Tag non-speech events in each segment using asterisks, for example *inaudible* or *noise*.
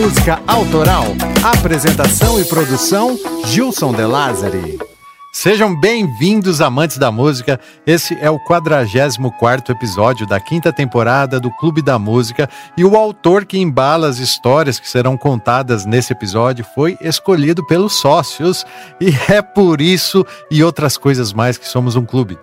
Música Autoral. Apresentação e produção: Gilson De Lázari. Sejam bem-vindos, amantes da música. Esse é o 44 episódio da quinta temporada do Clube da Música e o autor que embala as histórias que serão contadas nesse episódio foi escolhido pelos sócios e é por isso e outras coisas mais que somos um clube.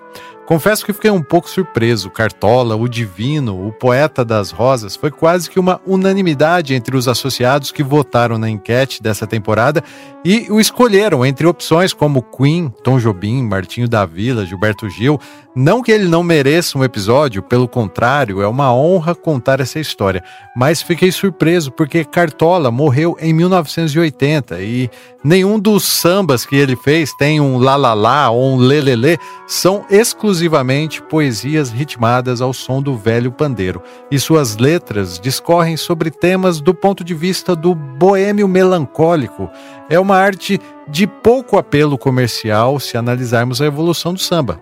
Confesso que fiquei um pouco surpreso. Cartola, o Divino, o Poeta das Rosas, foi quase que uma unanimidade entre os associados que votaram na enquete dessa temporada e o escolheram entre opções como Queen, Tom Jobim, Martinho da Vila, Gilberto Gil. Não que ele não mereça um episódio, pelo contrário, é uma honra contar essa história. Mas fiquei surpreso porque Cartola morreu em 1980 e nenhum dos sambas que ele fez tem um lalala ou um lelele, são exclusivamente poesias ritmadas ao som do velho pandeiro. E suas letras discorrem sobre temas do ponto de vista do boêmio melancólico. É uma arte de pouco apelo comercial se analisarmos a evolução do samba.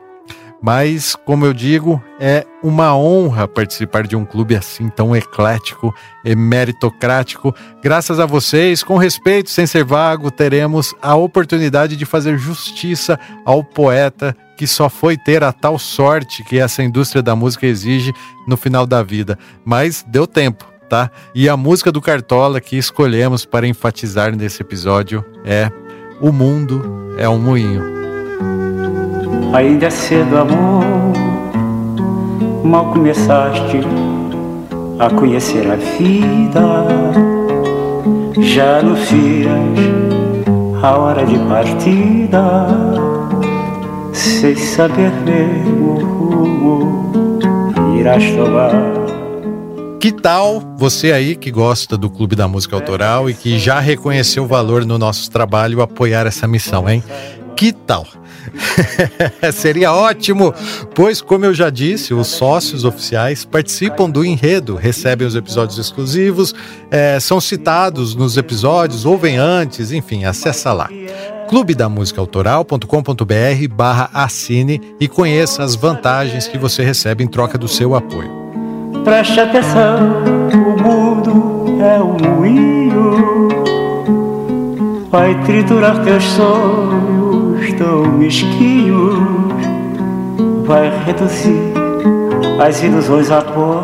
Mas, como eu digo, é uma honra participar de um clube assim tão eclético e meritocrático. Graças a vocês, com respeito, sem ser vago, teremos a oportunidade de fazer justiça ao poeta que só foi ter a tal sorte que essa indústria da música exige no final da vida. Mas deu tempo. Tá? E a música do Cartola que escolhemos para enfatizar nesse episódio é O Mundo é um Moinho. Ainda é cedo, amor, mal começaste a conhecer a vida. Já anuncias a hora de partida, sem saber mesmo o rumo irás tomar. Que tal você aí que gosta do Clube da Música Autoral e que já reconheceu o valor no nosso trabalho apoiar essa missão, hein? Que tal? *laughs* Seria ótimo, pois, como eu já disse, os sócios oficiais participam do enredo, recebem os episódios exclusivos, é, são citados nos episódios, ouvem antes, enfim, acessa lá clubedamusicaautoral.com.br barra assine e conheça as vantagens que você recebe em troca do seu apoio. Preste atenção, o mundo é um moinho, vai triturar teus sonhos tão mesquinhos vai reduzir as ilusões a pó.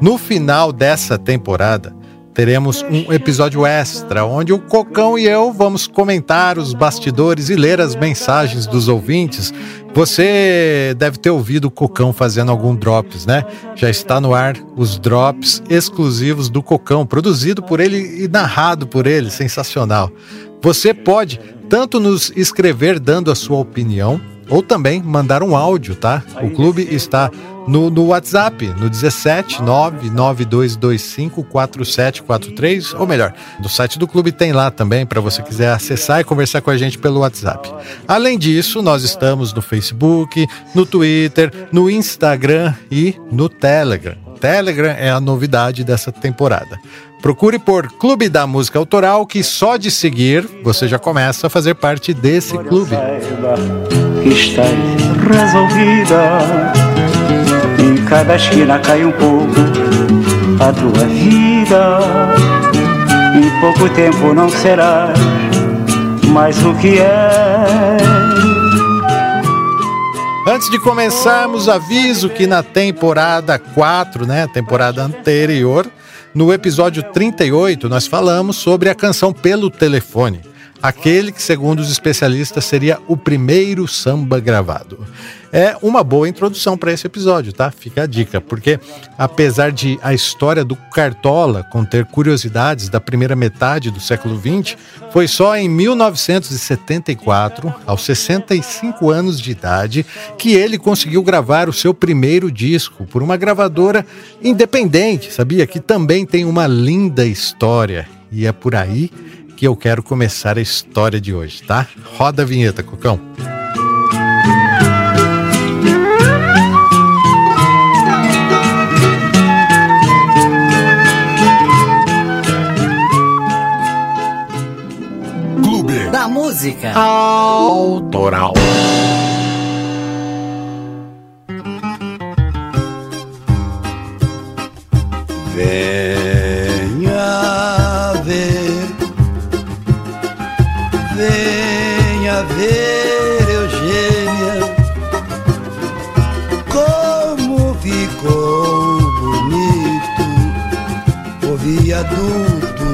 No final dessa temporada, teremos um episódio extra onde o Cocão e eu vamos comentar os bastidores e ler as mensagens dos ouvintes. Você deve ter ouvido o Cocão fazendo algum drops, né? Já está no ar os drops exclusivos do Cocão, produzido por ele e narrado por ele, sensacional. Você pode tanto nos escrever dando a sua opinião ou também mandar um áudio, tá? O clube está no, no WhatsApp, no 17 99225 4743, ou melhor, no site do clube tem lá também para você quiser acessar e conversar com a gente pelo WhatsApp. Além disso, nós estamos no Facebook, no Twitter, no Instagram e no Telegram. Telegram é a novidade dessa temporada. Procure por Clube da Música Autoral, que só de seguir você já começa a fazer parte desse clube. Que está resolvida. Em cada esquina cai um pouco a tua vida. Em pouco tempo não será mais o que é. Antes de começarmos, aviso que na temporada 4, né, temporada anterior, no episódio 38, nós falamos sobre a canção Pelo Telefone, aquele que, segundo os especialistas, seria o primeiro samba gravado é uma boa introdução para esse episódio, tá? Fica a dica, porque apesar de a história do Cartola conter curiosidades da primeira metade do século XX, foi só em 1974, aos 65 anos de idade, que ele conseguiu gravar o seu primeiro disco por uma gravadora independente, sabia? Que também tem uma linda história. E é por aí que eu quero começar a história de hoje, tá? Roda a vinheta, Cocão. música autoral. Venha ficou bonito o viaduto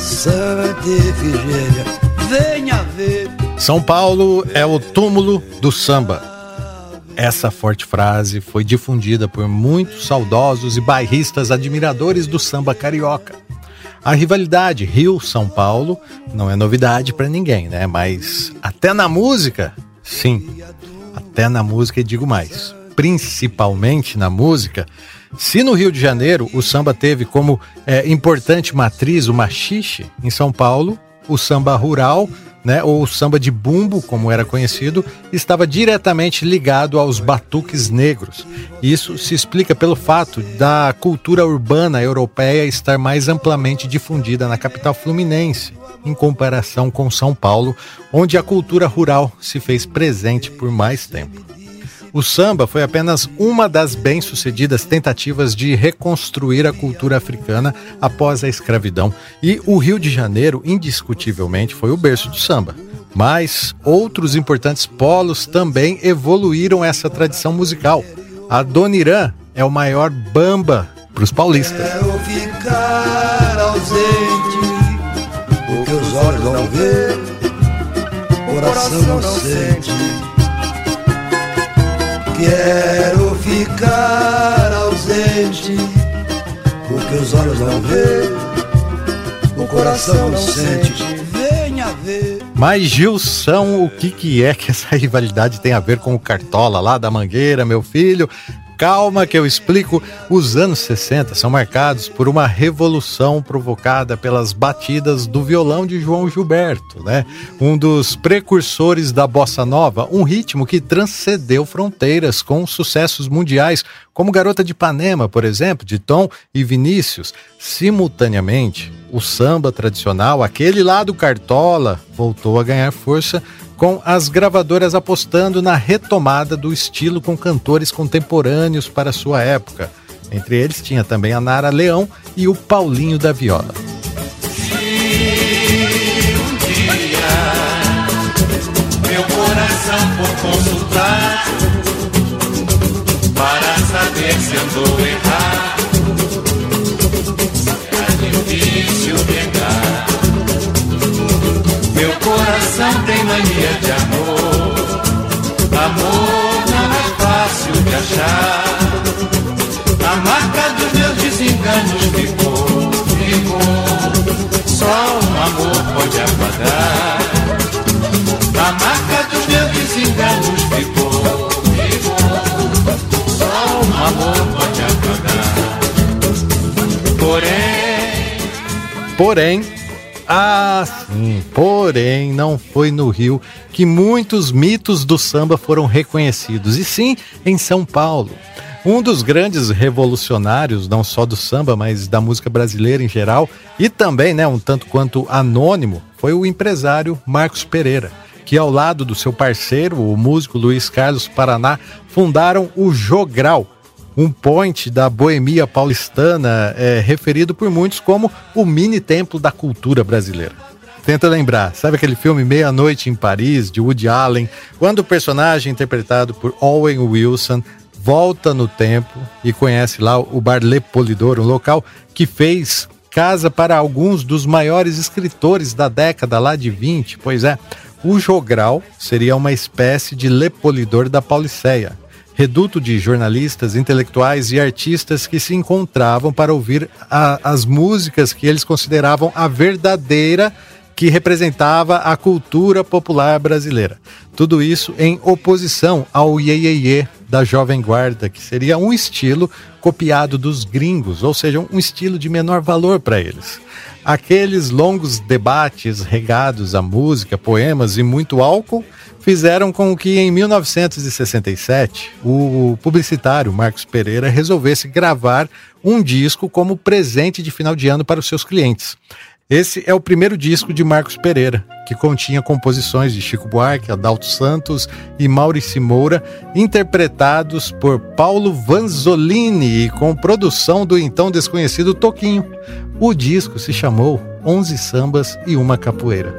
Santa Efigênia. Venha ver. São Paulo é o túmulo do samba. Essa forte frase foi difundida por muitos saudosos e bairristas admiradores do samba carioca. A rivalidade Rio-São Paulo não é novidade para ninguém, né? Mas até na música, sim. Até na música e digo mais principalmente na música, se no Rio de Janeiro o samba teve como é, importante matriz o machixe, em São Paulo o samba rural né, ou o samba de bumbo, como era conhecido, estava diretamente ligado aos batuques negros. Isso se explica pelo fato da cultura urbana europeia estar mais amplamente difundida na capital fluminense, em comparação com São Paulo, onde a cultura rural se fez presente por mais tempo. O samba foi apenas uma das bem-sucedidas tentativas de reconstruir a cultura africana após a escravidão, e o Rio de Janeiro, indiscutivelmente, foi o berço do samba. Mas outros importantes polos também evoluíram essa tradição musical. A Dona Irã é o maior bamba para os paulistas. Quero ficar ausente, os olhos não vê, o coração não sente. Quero ficar ausente, porque os olhos não vê, o coração não sente. Venha ver. Mas Gilson, o que, que é que essa rivalidade tem a ver com o Cartola lá da Mangueira, meu filho? Calma que eu explico. Os anos 60 são marcados por uma revolução provocada pelas batidas do violão de João Gilberto, né? Um dos precursores da bossa nova, um ritmo que transcendeu fronteiras com sucessos mundiais, como Garota de Ipanema, por exemplo, de Tom e Vinícius. Simultaneamente, o samba tradicional, aquele lá do Cartola, voltou a ganhar força com as gravadoras apostando na retomada do estilo com cantores contemporâneos para sua época. Entre eles tinha também a Nara Leão e o Paulinho da Viola. se. Coração tem mania de amor. Amor não é fácil de achar. A marca dos meus desenganos ficou, ficou. Só um amor pode apagar. A marca dos meus desenganos ficou, ficou. Só um amor pode apagar. Porém, Porém, ah, sim, porém, não foi no Rio que muitos mitos do samba foram reconhecidos, e sim em São Paulo. Um dos grandes revolucionários, não só do samba, mas da música brasileira em geral, e também, né, um tanto quanto anônimo, foi o empresário Marcos Pereira, que ao lado do seu parceiro, o músico Luiz Carlos Paraná, fundaram o Jogral, um point da boemia paulistana é referido por muitos como o mini templo da cultura brasileira. Tenta lembrar, sabe aquele filme Meia-Noite em Paris, de Woody Allen, quando o personagem interpretado por Owen Wilson volta no tempo e conhece lá o Bar Le Polidor, um local que fez casa para alguns dos maiores escritores da década lá de 20, pois é, o Jogral seria uma espécie de Lepolidor da Pauliceia, reduto de jornalistas, intelectuais e artistas que se encontravam para ouvir a, as músicas que eles consideravam a verdadeira que representava a cultura popular brasileira. Tudo isso em oposição ao iê da Jovem Guarda, que seria um estilo copiado dos gringos, ou seja, um estilo de menor valor para eles. Aqueles longos debates regados a música, poemas e muito álcool fizeram com que em 1967 o publicitário Marcos Pereira resolvesse gravar um disco como presente de final de ano para os seus clientes. Esse é o primeiro disco de Marcos Pereira, que continha composições de Chico Buarque, Adalto Santos e Maurício Moura, interpretados por Paulo Vanzolini e com produção do então desconhecido Toquinho. O disco se chamou Onze Sambas e uma Capoeira.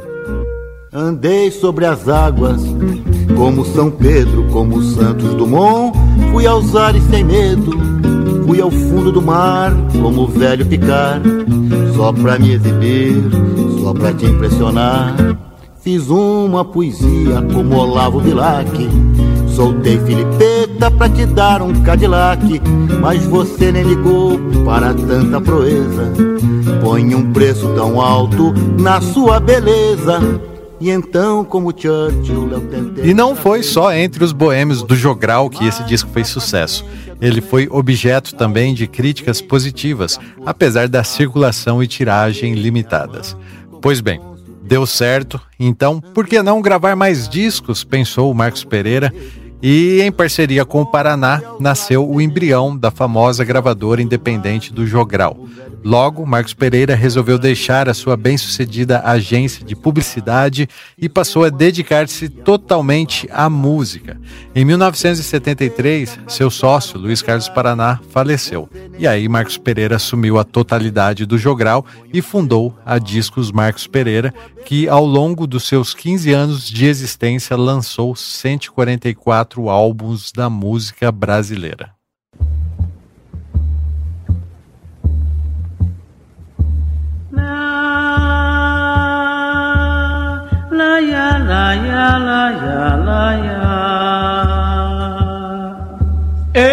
Andei sobre as águas, como São Pedro, como Santos Dumont, fui aos ares sem medo, fui ao fundo do mar, como o velho Picar só pra me exibir, só pra te impressionar. Fiz uma poesia como Olavo Bilac. Soltei Filipeta pra te dar um Cadillac, mas você nem ligou para tanta proeza. Põe um preço tão alto na sua beleza. E então, como Churchill, eu tentei. E não foi só entre os boêmios do Jogral que esse disco fez sucesso. Ele foi objeto também de críticas positivas, apesar da circulação e tiragem limitadas. Pois bem, deu certo, então por que não gravar mais discos? pensou o Marcos Pereira. E em parceria com o Paraná, nasceu o embrião da famosa gravadora independente do Jogral. Logo, Marcos Pereira resolveu deixar a sua bem-sucedida agência de publicidade e passou a dedicar-se totalmente à música. Em 1973, seu sócio, Luiz Carlos Paraná, faleceu. E aí Marcos Pereira assumiu a totalidade do Jogral e fundou a Discos Marcos Pereira, que ao longo dos seus 15 anos de existência lançou 144 álbuns da música brasileira. Eu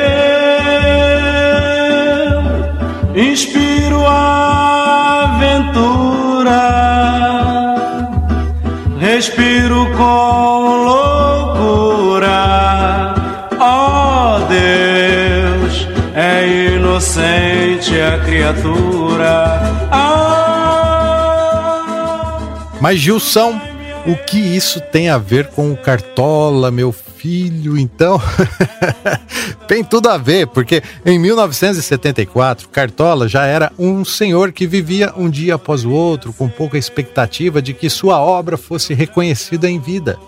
inspiro a aventura, respiro com loucura. Oh Deus, é inocente a criatura. Ah. Mas Gilson o que isso tem a ver com o Cartola, meu filho? Então, *laughs* tem tudo a ver, porque em 1974, Cartola já era um senhor que vivia um dia após o outro, com pouca expectativa de que sua obra fosse reconhecida em vida.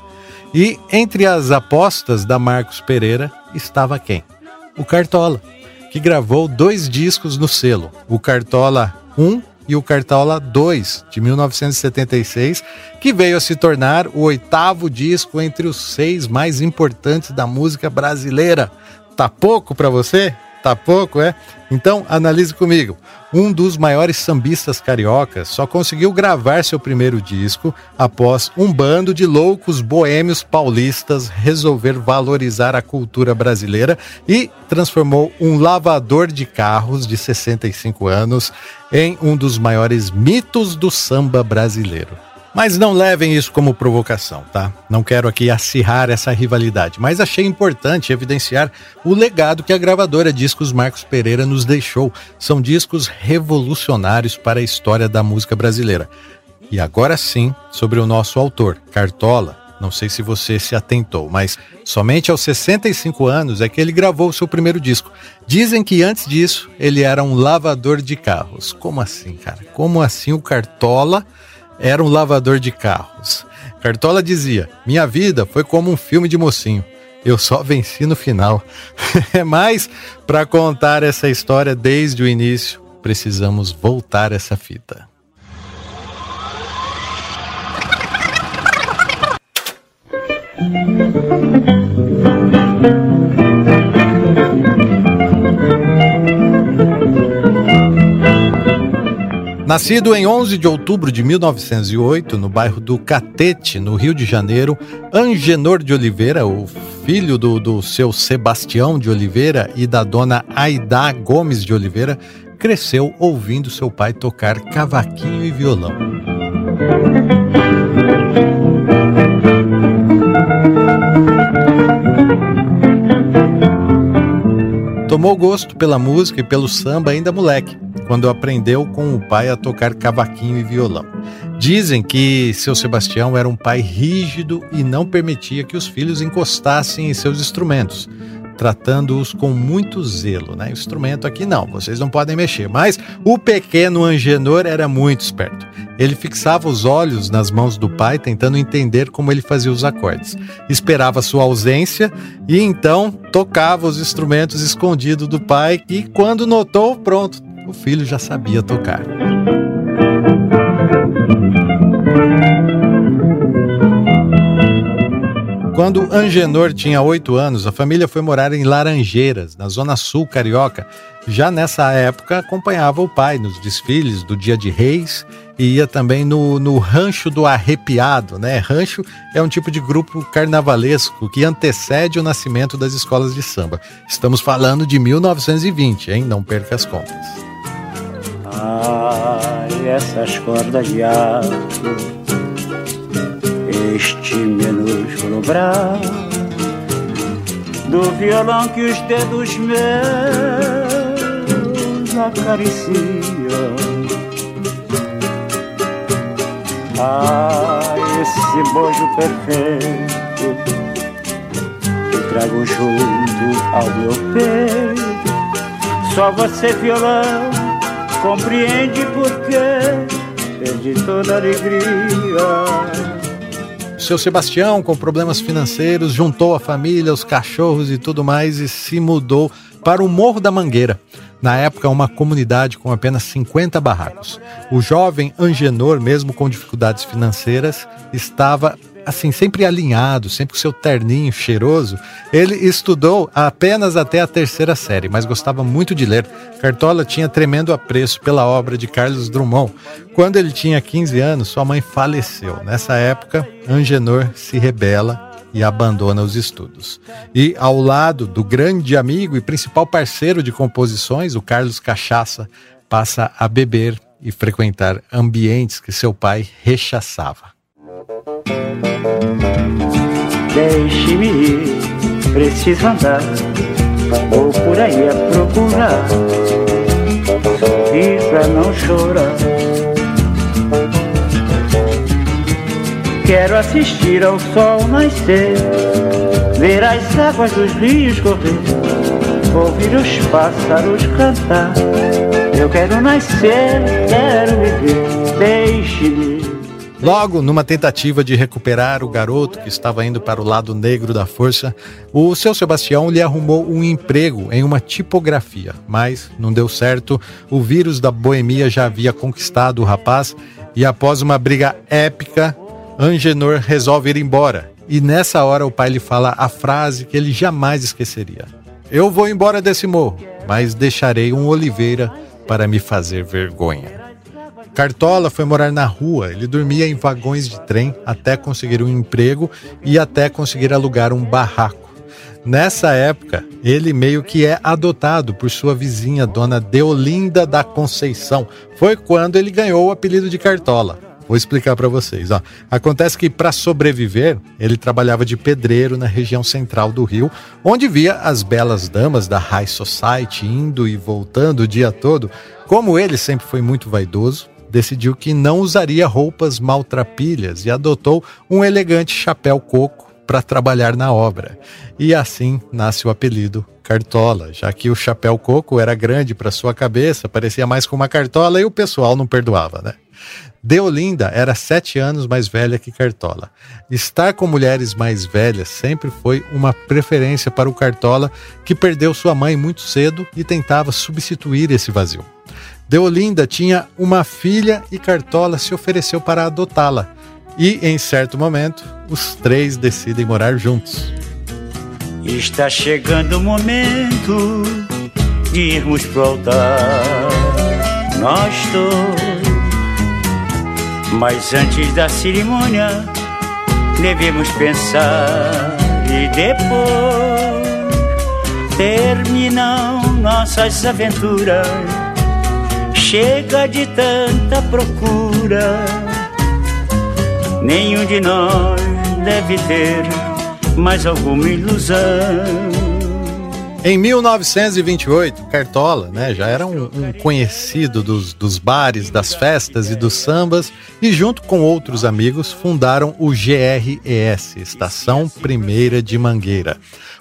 E entre as apostas da Marcos Pereira estava quem? O Cartola, que gravou dois discos no selo, o Cartola 1 e o Cartola 2, de 1976, que veio a se tornar o oitavo disco entre os seis mais importantes da música brasileira. Tá pouco para você? Tá pouco, é? Então analise comigo. Um dos maiores sambistas cariocas só conseguiu gravar seu primeiro disco após um bando de loucos boêmios paulistas resolver valorizar a cultura brasileira e transformou um lavador de carros de 65 anos em um dos maiores mitos do samba brasileiro. Mas não levem isso como provocação, tá? Não quero aqui acirrar essa rivalidade, mas achei importante evidenciar o legado que a gravadora Discos Marcos Pereira nos deixou. São discos revolucionários para a história da música brasileira. E agora sim, sobre o nosso autor, Cartola. Não sei se você se atentou, mas somente aos 65 anos é que ele gravou seu primeiro disco. Dizem que antes disso ele era um lavador de carros. Como assim, cara? Como assim o Cartola era um lavador de carros. Cartola dizia: Minha vida foi como um filme de mocinho. Eu só venci no final. *laughs* Mas, para contar essa história desde o início, precisamos voltar essa fita. Nascido em 11 de outubro de 1908, no bairro do Catete, no Rio de Janeiro, Angenor de Oliveira, o filho do, do seu Sebastião de Oliveira e da dona Aidá Gomes de Oliveira, cresceu ouvindo seu pai tocar cavaquinho e violão. Tomou gosto pela música e pelo samba ainda moleque quando aprendeu com o pai a tocar cavaquinho e violão. Dizem que seu Sebastião era um pai rígido e não permitia que os filhos encostassem em seus instrumentos, tratando-os com muito zelo. Né? Instrumento aqui não, vocês não podem mexer. Mas o pequeno Angenor era muito esperto. Ele fixava os olhos nas mãos do pai, tentando entender como ele fazia os acordes. Esperava sua ausência e então tocava os instrumentos escondidos do pai, e quando notou, pronto, o filho já sabia tocar. Quando Angenor tinha oito anos, a família foi morar em Laranjeiras, na zona sul carioca, já nessa época acompanhava o pai nos desfiles do Dia de Reis e ia também no, no Rancho do Arrepiado, né? Rancho é um tipo de grupo carnavalesco que antecede o nascimento das escolas de samba. Estamos falando de 1920, hein? Não perca as contas. Ai, essas cordas de aço, este minúsculo braço do violão que os dedos meus acariciam. Ah, esse bojo perfeito que trago junto ao meu peito. Só você, violão, compreende porque perdi toda a alegria seu Sebastião, com problemas financeiros, juntou a família, os cachorros e tudo mais e se mudou para o Morro da Mangueira. Na época, uma comunidade com apenas 50 barracos. O jovem Angenor, mesmo com dificuldades financeiras, estava assim, sempre alinhado, sempre com seu terninho cheiroso, ele estudou apenas até a terceira série, mas gostava muito de ler. Cartola tinha tremendo apreço pela obra de Carlos Drummond. Quando ele tinha 15 anos, sua mãe faleceu. Nessa época, Angenor se rebela e abandona os estudos. E ao lado do grande amigo e principal parceiro de composições, o Carlos Cachaça, passa a beber e frequentar ambientes que seu pai rechaçava. Deixe-me ir, preciso andar, vou por aí a procurar, sorrir pra não chorar. Quero assistir ao sol nascer, ver as águas dos rios correr, ouvir os pássaros cantar. Eu quero nascer, quero viver, deixe-me Logo, numa tentativa de recuperar o garoto que estava indo para o lado negro da força, o seu Sebastião lhe arrumou um emprego em uma tipografia, mas não deu certo. O vírus da boemia já havia conquistado o rapaz e, após uma briga épica, Angenor resolve ir embora. E nessa hora o pai lhe fala a frase que ele jamais esqueceria: Eu vou embora desse morro, mas deixarei um oliveira para me fazer vergonha. Cartola foi morar na rua, ele dormia em vagões de trem até conseguir um emprego e até conseguir alugar um barraco. Nessa época, ele meio que é adotado por sua vizinha, dona Deolinda da Conceição. Foi quando ele ganhou o apelido de Cartola. Vou explicar para vocês. Ó. Acontece que, para sobreviver, ele trabalhava de pedreiro na região central do Rio, onde via as belas damas da High Society indo e voltando o dia todo. Como ele sempre foi muito vaidoso, decidiu que não usaria roupas maltrapilhas e adotou um elegante chapéu coco para trabalhar na obra. E assim nasce o apelido Cartola, já que o chapéu coco era grande para sua cabeça, parecia mais com uma cartola e o pessoal não perdoava, né? Deolinda era sete anos mais velha que Cartola. Estar com mulheres mais velhas sempre foi uma preferência para o Cartola, que perdeu sua mãe muito cedo e tentava substituir esse vazio. Deolinda tinha uma filha e Cartola se ofereceu para adotá-la. E, em certo momento, os três decidem morar juntos. Está chegando o momento de irmos pro altar, nós dois. Mas antes da cerimônia, devemos pensar e depois terminam nossas aventuras Chega de tanta procura, nenhum de nós deve ter mais alguma ilusão. Em 1928, Cartola né, já era um, um conhecido dos, dos, bares, das festas e dos sambas, e junto com outros amigos fundaram o GRES, Estação Primeira de Mangueira.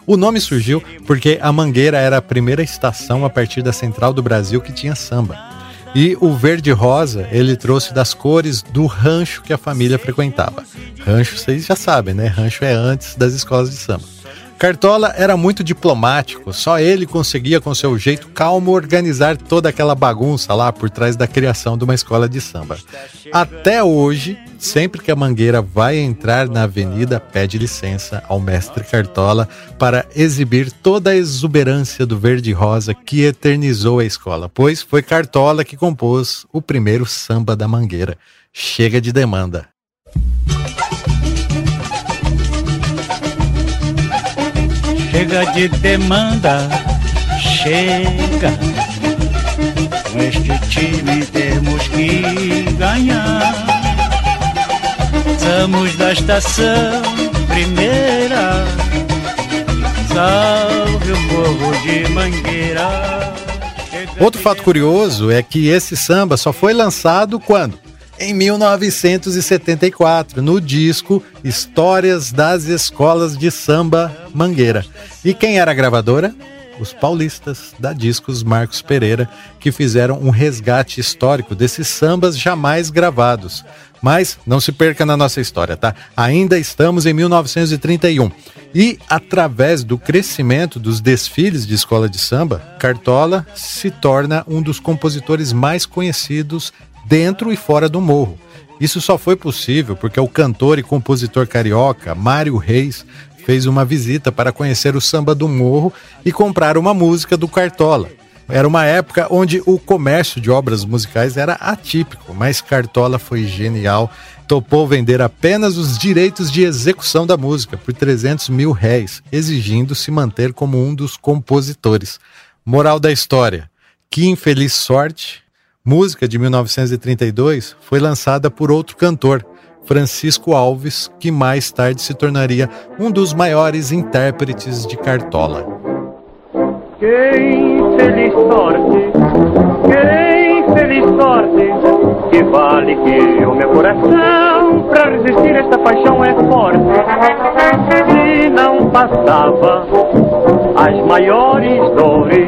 O nome surgiu porque a Mangueira era a primeira estação a partir da Central do Brasil que tinha samba. E o verde rosa ele trouxe das cores do rancho que a família frequentava. Rancho, vocês já sabem, né? Rancho é antes das escolas de samba. Cartola era muito diplomático, só ele conseguia, com seu jeito calmo, organizar toda aquela bagunça lá por trás da criação de uma escola de samba. Até hoje, sempre que a Mangueira vai entrar na avenida, pede licença ao mestre Cartola para exibir toda a exuberância do verde-rosa que eternizou a escola, pois foi Cartola que compôs o primeiro samba da Mangueira. Chega de demanda. Chega de demanda, chega. Com este time temos que ganhar. Somos da estação primeira. Salve o povo de Mangueira. Outro fato curioso é que esse samba só foi lançado quando? em 1974, no disco Histórias das Escolas de Samba Mangueira. E quem era a gravadora? Os paulistas da Discos Marcos Pereira, que fizeram um resgate histórico desses sambas jamais gravados. Mas não se perca na nossa história, tá? Ainda estamos em 1931. E através do crescimento dos desfiles de escola de samba, Cartola se torna um dos compositores mais conhecidos dentro e fora do morro. Isso só foi possível porque o cantor e compositor carioca Mário Reis fez uma visita para conhecer o samba do morro e comprar uma música do Cartola. Era uma época onde o comércio de obras musicais era atípico, mas Cartola foi genial. Topou vender apenas os direitos de execução da música por 300 mil réis, exigindo se manter como um dos compositores. Moral da história: que infeliz sorte música de 1932 foi lançada por outro cantor, Francisco Alves, que mais tarde se tornaria um dos maiores intérpretes de Cartola. Quem feliz sorte, quem feliz sorte, que vale que o meu coração para resistir esta paixão é forte. Se não passava as maiores dores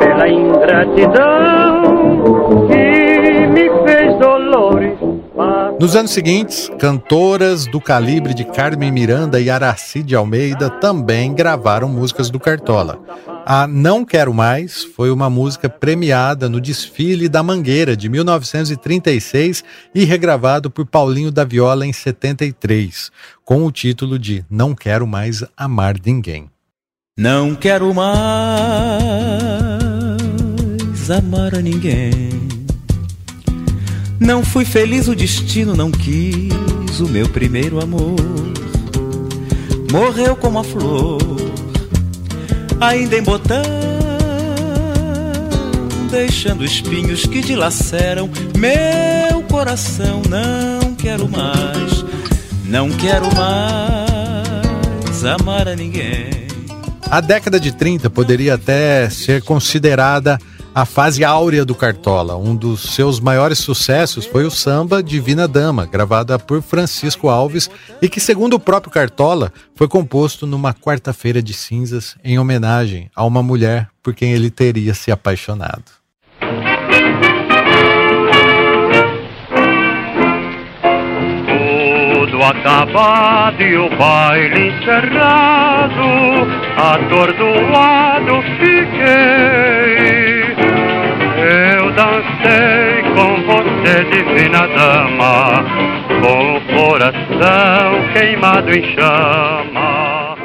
pela ingratidão Nos anos seguintes, cantoras do calibre de Carmen Miranda e Araci de Almeida também gravaram músicas do Cartola. A Não Quero Mais foi uma música premiada no desfile da Mangueira de 1936 e regravado por Paulinho da Viola em 73, com o título de Não Quero Mais Amar Ninguém. Não quero mais amar a ninguém. Não fui feliz, o destino não quis o meu primeiro amor. Morreu como a flor, ainda em botão, deixando espinhos que dilaceram meu coração. Não quero mais, não quero mais amar a ninguém. A década de 30 poderia até ser considerada a fase áurea do Cartola. Um dos seus maiores sucessos foi o samba Divina Dama, gravada por Francisco Alves e que, segundo o próprio Cartola, foi composto numa quarta-feira de cinzas em homenagem a uma mulher por quem ele teria se apaixonado. Tudo acabado e o baile encerrado, atordoado fiquei. Dancei com você, divina dama, com o coração queimado em chama.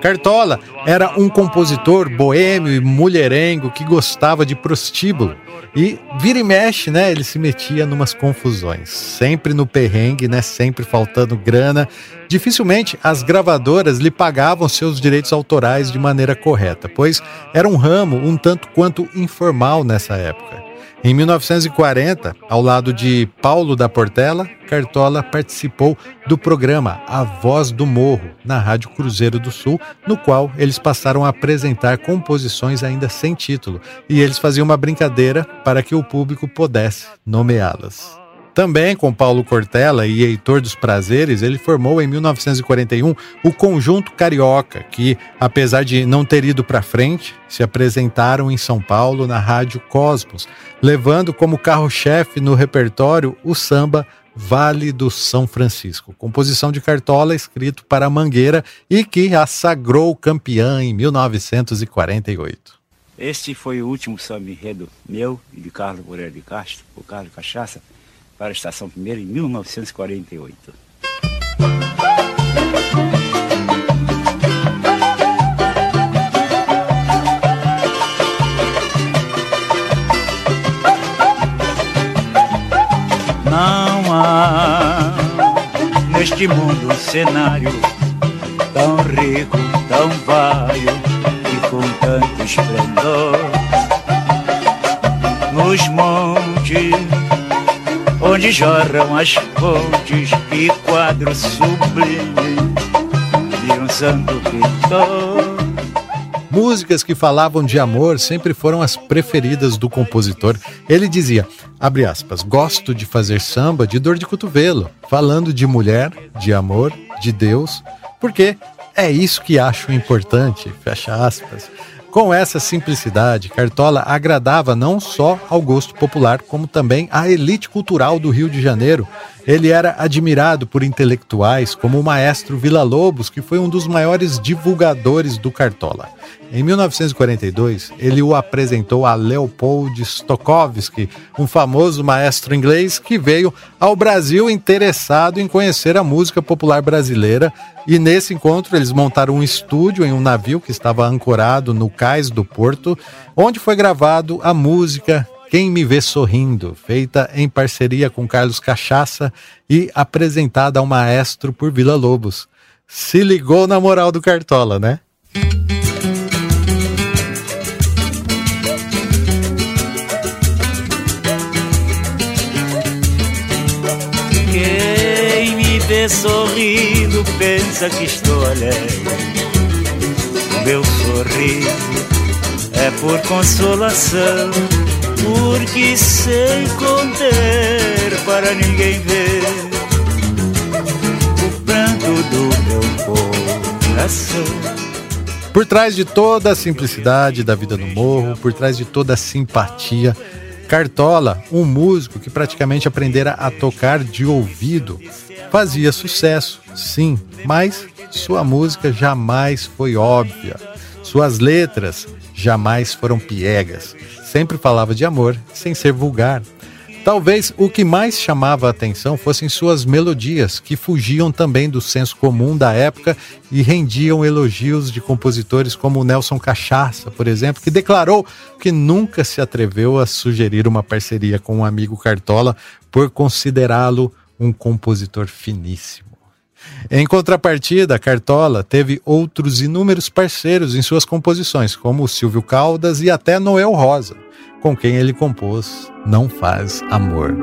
Cartola era um compositor boêmio e mulherengo que gostava de prostíbulo. E vira e mexe, né? Ele se metia numas confusões, sempre no perrengue, né? Sempre faltando grana. Dificilmente as gravadoras lhe pagavam seus direitos autorais de maneira correta, pois era um ramo um tanto quanto informal nessa época. Em 1940, ao lado de Paulo da Portela, Cartola participou do programa A Voz do Morro, na Rádio Cruzeiro do Sul, no qual eles passaram a apresentar composições ainda sem título, e eles faziam uma brincadeira para que o público pudesse nomeá-las. Também com Paulo Cortella e Heitor dos Prazeres, ele formou em 1941 o Conjunto Carioca, que, apesar de não ter ido para frente, se apresentaram em São Paulo na Rádio Cosmos, levando como carro-chefe no repertório o samba Vale do São Francisco, composição de Cartola escrito para Mangueira e que a sagrou campeã em 1948. Este foi o último samba enredo meu e de Carlos Moreira de Castro, o Carlos Cachaça, para a Estação Primeira em 1948. Não há neste mundo um cenário tão rico, tão vaio e com tanto esplendor. Nos montes onde jorram as fontes e quadro sublime de um santo pintor. Músicas que falavam de amor sempre foram as preferidas do compositor. Ele dizia, abre aspas, gosto de fazer samba de dor de cotovelo, falando de mulher, de amor, de Deus, porque é isso que acho importante, fecha aspas. Com essa simplicidade, Cartola agradava não só ao gosto popular, como também à elite cultural do Rio de Janeiro. Ele era admirado por intelectuais como o maestro Vila Lobos, que foi um dos maiores divulgadores do Cartola. Em 1942, ele o apresentou a Leopold Stokowski, um famoso maestro inglês que veio ao Brasil interessado em conhecer a música popular brasileira. E nesse encontro, eles montaram um estúdio em um navio que estava ancorado no cais do porto, onde foi gravado a música Quem Me Vê Sorrindo, feita em parceria com Carlos Cachaça e apresentada ao maestro por Vila Lobos. Se ligou na moral do Cartola, né? vê sorrindo pensa que estou alegre. Meu sorriso é por consolação, porque sei conter para ninguém ver o pranto do meu coração. Por trás de toda a simplicidade da vida no morro, por trás de toda a simpatia, Cartola, um músico que praticamente aprendera a tocar de ouvido, Fazia sucesso, sim, mas sua música jamais foi óbvia. Suas letras jamais foram piegas. Sempre falava de amor, sem ser vulgar. Talvez o que mais chamava a atenção fossem suas melodias, que fugiam também do senso comum da época e rendiam elogios de compositores como Nelson Cachaça, por exemplo, que declarou que nunca se atreveu a sugerir uma parceria com um amigo Cartola por considerá-lo um compositor finíssimo. Em contrapartida, Cartola teve outros inúmeros parceiros em suas composições, como Silvio Caldas e até Noel Rosa, com quem ele compôs Não Faz Amor.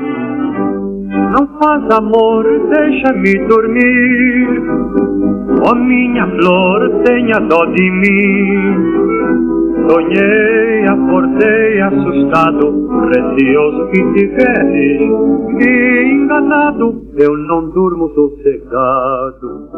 Não faz amor, deixa-me dormir. Oh minha flor, tenha dó de mim. Sonhei, acordei assustado, receoso que tiveres me enganado, eu não durmo sossegado.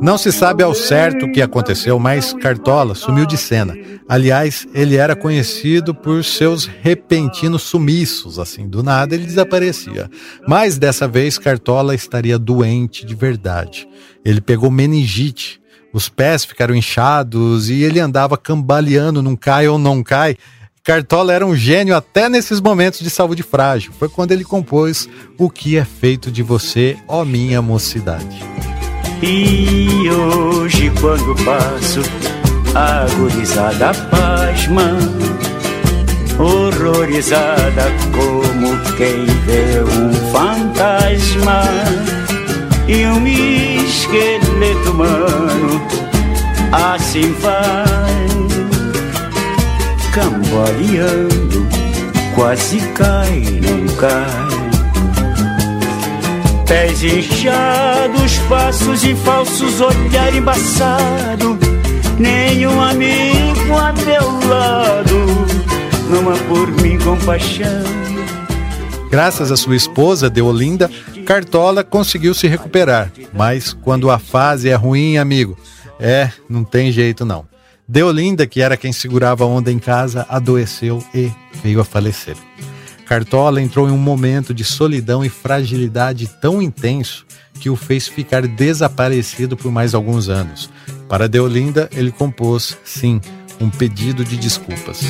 Não se sabe ao certo o que aconteceu, mas Cartola sumiu de cena. Aliás, ele era conhecido por seus repentinos sumiços, assim, do nada ele desaparecia. Mas dessa vez Cartola estaria doente de verdade. Ele pegou meningite os pés ficaram inchados e ele andava cambaleando, não cai ou não cai. Cartola era um gênio até nesses momentos de saúde frágil. Foi quando ele compôs O que é feito de você, ó minha mocidade. E hoje, quando passo, agonizada pasma, horrorizada como quem vê um fantasma e um esqueleto humano. Assim vai cambaleando, quase cai, não cai. Pés inchados, passos e falsos, olhar embaçado, nenhum amigo a meu lado, não há por mim compaixão Graças à sua esposa, Deolinda, Cartola conseguiu se recuperar. Mas quando a fase é ruim, amigo, é, não tem jeito não. Deolinda, que era quem segurava a onda em casa, adoeceu e veio a falecer. Cartola entrou em um momento de solidão e fragilidade tão intenso que o fez ficar desaparecido por mais alguns anos. Para Deolinda, ele compôs, sim, um pedido de desculpas.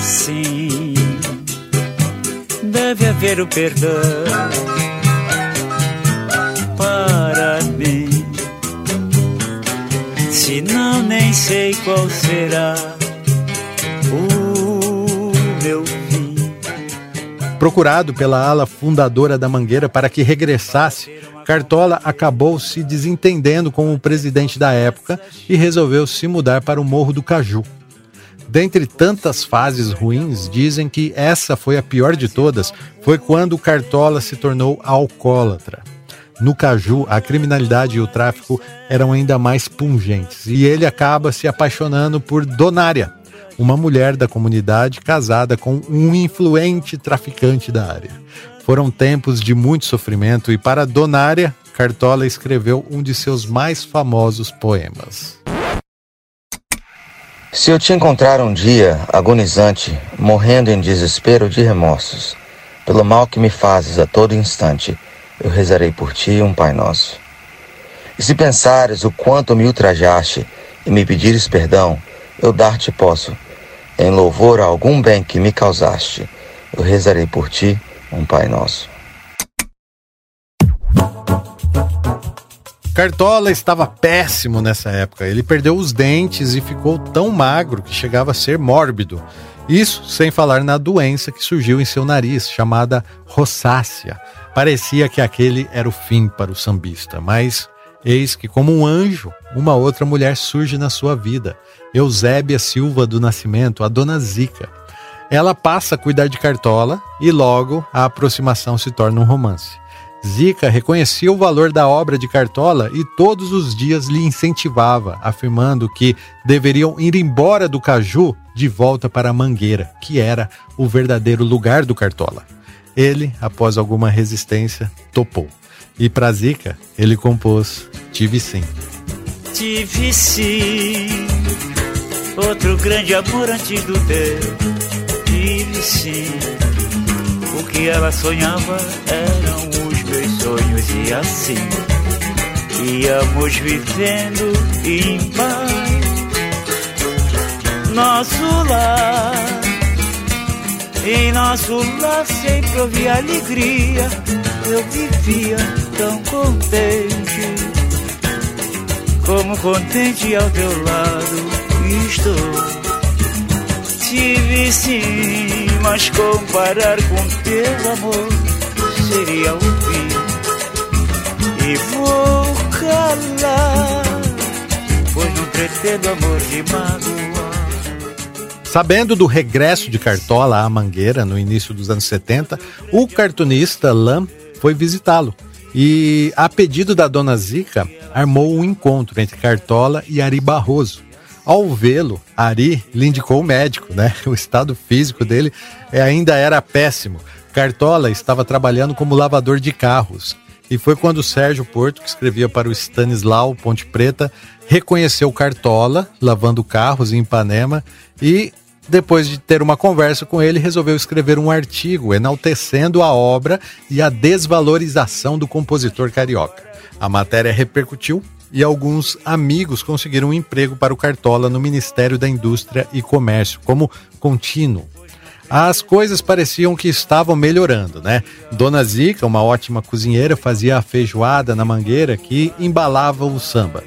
Sim, deve haver o perdão para mim. Se não, nem sei qual será o meu fim. Procurado pela ala fundadora da Mangueira para que regressasse, Cartola acabou se desentendendo com o presidente da época e resolveu se mudar para o Morro do Caju. Dentre tantas fases ruins, dizem que essa foi a pior de todas, foi quando Cartola se tornou alcoólatra. No Caju, a criminalidade e o tráfico eram ainda mais pungentes, e ele acaba se apaixonando por Donária, uma mulher da comunidade casada com um influente traficante da área. Foram tempos de muito sofrimento e para Donária, Cartola escreveu um de seus mais famosos poemas. Se eu te encontrar um dia agonizante, morrendo em desespero de remorsos, pelo mal que me fazes a todo instante, eu rezarei por ti um Pai Nosso. E se pensares o quanto me ultrajaste e me pedires perdão, eu dar-te posso, em louvor a algum bem que me causaste, eu rezarei por ti um Pai Nosso. Cartola estava péssimo nessa época. Ele perdeu os dentes e ficou tão magro que chegava a ser mórbido. Isso sem falar na doença que surgiu em seu nariz, chamada rosácea. Parecia que aquele era o fim para o sambista, mas eis que, como um anjo, uma outra mulher surge na sua vida, Eusébia Silva do Nascimento, a dona Zica ela passa a cuidar de Cartola e logo a aproximação se torna um romance. Zica reconhecia o valor da obra de Cartola e todos os dias lhe incentivava, afirmando que deveriam ir embora do Caju de volta para a Mangueira, que era o verdadeiro lugar do Cartola. Ele, após alguma resistência, topou. E para Zica, ele compôs Tive Sim. Tive sim, outro grande amor antes do teu tive sim. O que ela sonhava eram os meus sonhos e assim íamos vivendo em paz. Nosso lar, em nosso lar sempre havia alegria. Eu vivia tão contente, como contente ao teu lado estou tive sim, mas comparar com teu amor seria o fim. E vou calar, pois não pretendo amor de mágoa. Sabendo do regresso de Cartola à Mangueira no início dos anos 70, o cartunista Lam foi visitá-lo. E, a pedido da dona Zica, armou um encontro entre Cartola e Ari Barroso, ao vê-lo, Ari lhe indicou o médico, né? *laughs* O estado físico dele ainda era péssimo. Cartola estava trabalhando como lavador de carros. E foi quando o Sérgio Porto, que escrevia para o Stanislau Ponte Preta, reconheceu Cartola lavando carros em Ipanema e, depois de ter uma conversa com ele, resolveu escrever um artigo enaltecendo a obra e a desvalorização do compositor carioca. A matéria repercutiu e alguns amigos conseguiram um emprego para o Cartola no Ministério da Indústria e Comércio, como contínuo. As coisas pareciam que estavam melhorando, né? Dona Zica, uma ótima cozinheira, fazia a feijoada na mangueira que embalava o samba.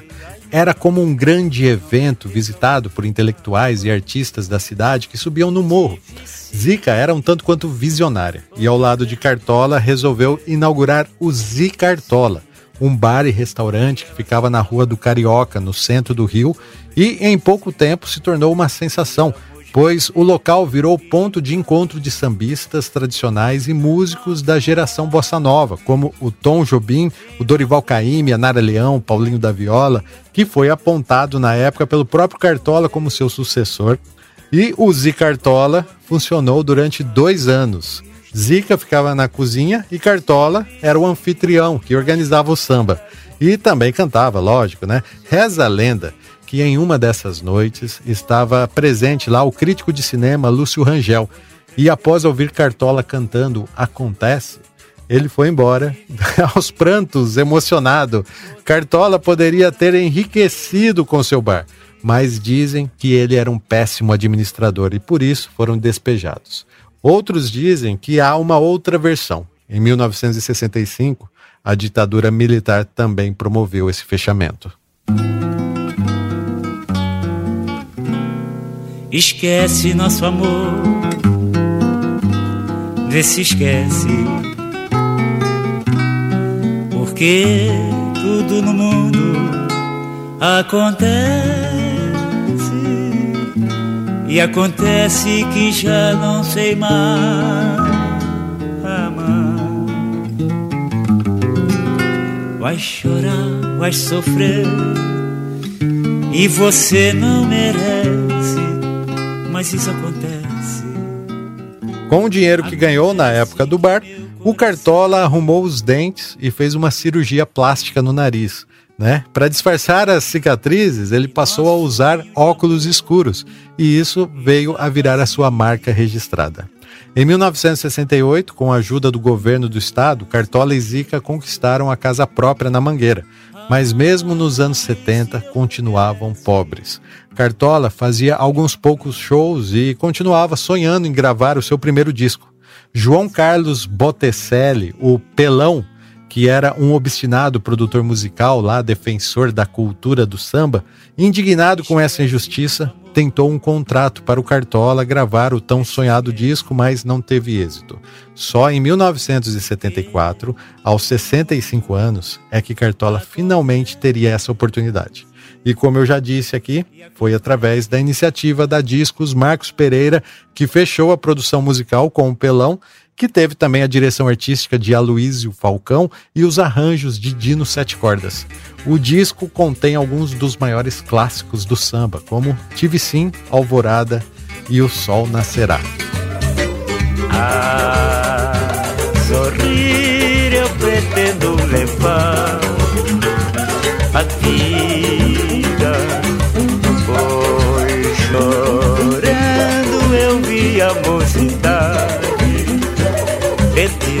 Era como um grande evento visitado por intelectuais e artistas da cidade que subiam no morro. Zica era um tanto quanto visionária e, ao lado de Cartola, resolveu inaugurar o Zicartola, um bar e restaurante que ficava na Rua do Carioca, no centro do Rio, e em pouco tempo se tornou uma sensação, pois o local virou ponto de encontro de sambistas tradicionais e músicos da geração bossa nova, como o Tom Jobim, o Dorival Caymmi, a Nara Leão, Paulinho da Viola, que foi apontado na época pelo próprio Cartola como seu sucessor. E o Zicartola funcionou durante dois anos, Zica ficava na cozinha e Cartola era o anfitrião que organizava o samba. E também cantava, lógico, né? Reza a lenda que em uma dessas noites estava presente lá o crítico de cinema Lúcio Rangel. e após ouvir Cartola cantando Acontece, ele foi embora *laughs* aos prantos, emocionado. Cartola poderia ter enriquecido com seu bar, mas dizem que ele era um péssimo administrador e por isso foram despejados. Outros dizem que há uma outra versão. Em 1965, a ditadura militar também promoveu esse fechamento. Esquece nosso amor, vê se esquece, porque tudo no mundo acontece. E acontece que já não sei mais. Amar. Vai chorar, vai sofrer, e você não merece, mas isso acontece. Com o dinheiro que ganhou na época do bar, o Cartola arrumou os dentes e fez uma cirurgia plástica no nariz. Né? Para disfarçar as cicatrizes, ele passou a usar óculos escuros e isso veio a virar a sua marca registrada. Em 1968, com a ajuda do governo do estado, Cartola e Zica conquistaram a casa própria na Mangueira, mas mesmo nos anos 70 continuavam pobres. Cartola fazia alguns poucos shows e continuava sonhando em gravar o seu primeiro disco. João Carlos Botticelli, o Pelão, que era um obstinado produtor musical lá, defensor da cultura do samba, indignado com essa injustiça, tentou um contrato para o Cartola gravar o tão sonhado disco, mas não teve êxito. Só em 1974, aos 65 anos, é que Cartola finalmente teria essa oportunidade. E como eu já disse aqui, foi através da iniciativa da Discos Marcos Pereira que fechou a produção musical com o Pelão que teve também a direção artística de Aloísio Falcão e os arranjos de Dino Sete Cordas. O disco contém alguns dos maiores clássicos do samba, como Tive Sim, Alvorada e O Sol Nascerá. Ah, sorrir eu pretendo levar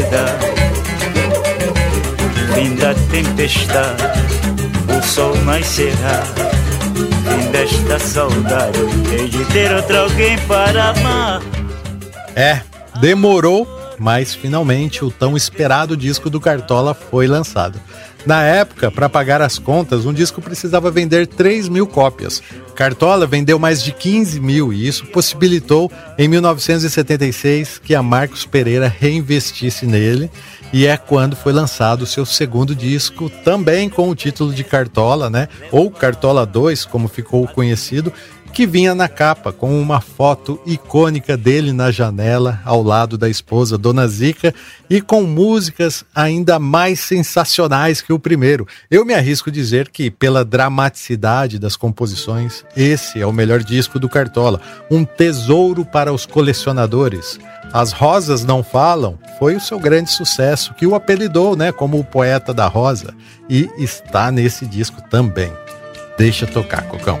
perdida. Fim da tempestade, o sol nascerá. Fim desta saudade, hei de ter outro alguém para amar. É, demorou, mas finalmente o tão esperado disco do Cartola foi lançado. Na época, para pagar as contas, um disco precisava vender 3 mil cópias. Cartola vendeu mais de 15 mil e isso possibilitou, em 1976, que a Marcos Pereira reinvestisse nele. E é quando foi lançado o seu segundo disco, também com o título de Cartola, né? Ou Cartola 2, como ficou conhecido, que vinha na capa com uma foto icônica dele na janela, ao lado da esposa Dona Zica, e com músicas ainda mais sensacionais que o primeiro. Eu me arrisco dizer que, pela dramaticidade das composições, esse é o melhor disco do Cartola, um tesouro para os colecionadores. As Rosas Não Falam foi o seu grande sucesso, que o apelidou né, como o poeta da rosa, e está nesse disco também. Deixa tocar, Cocão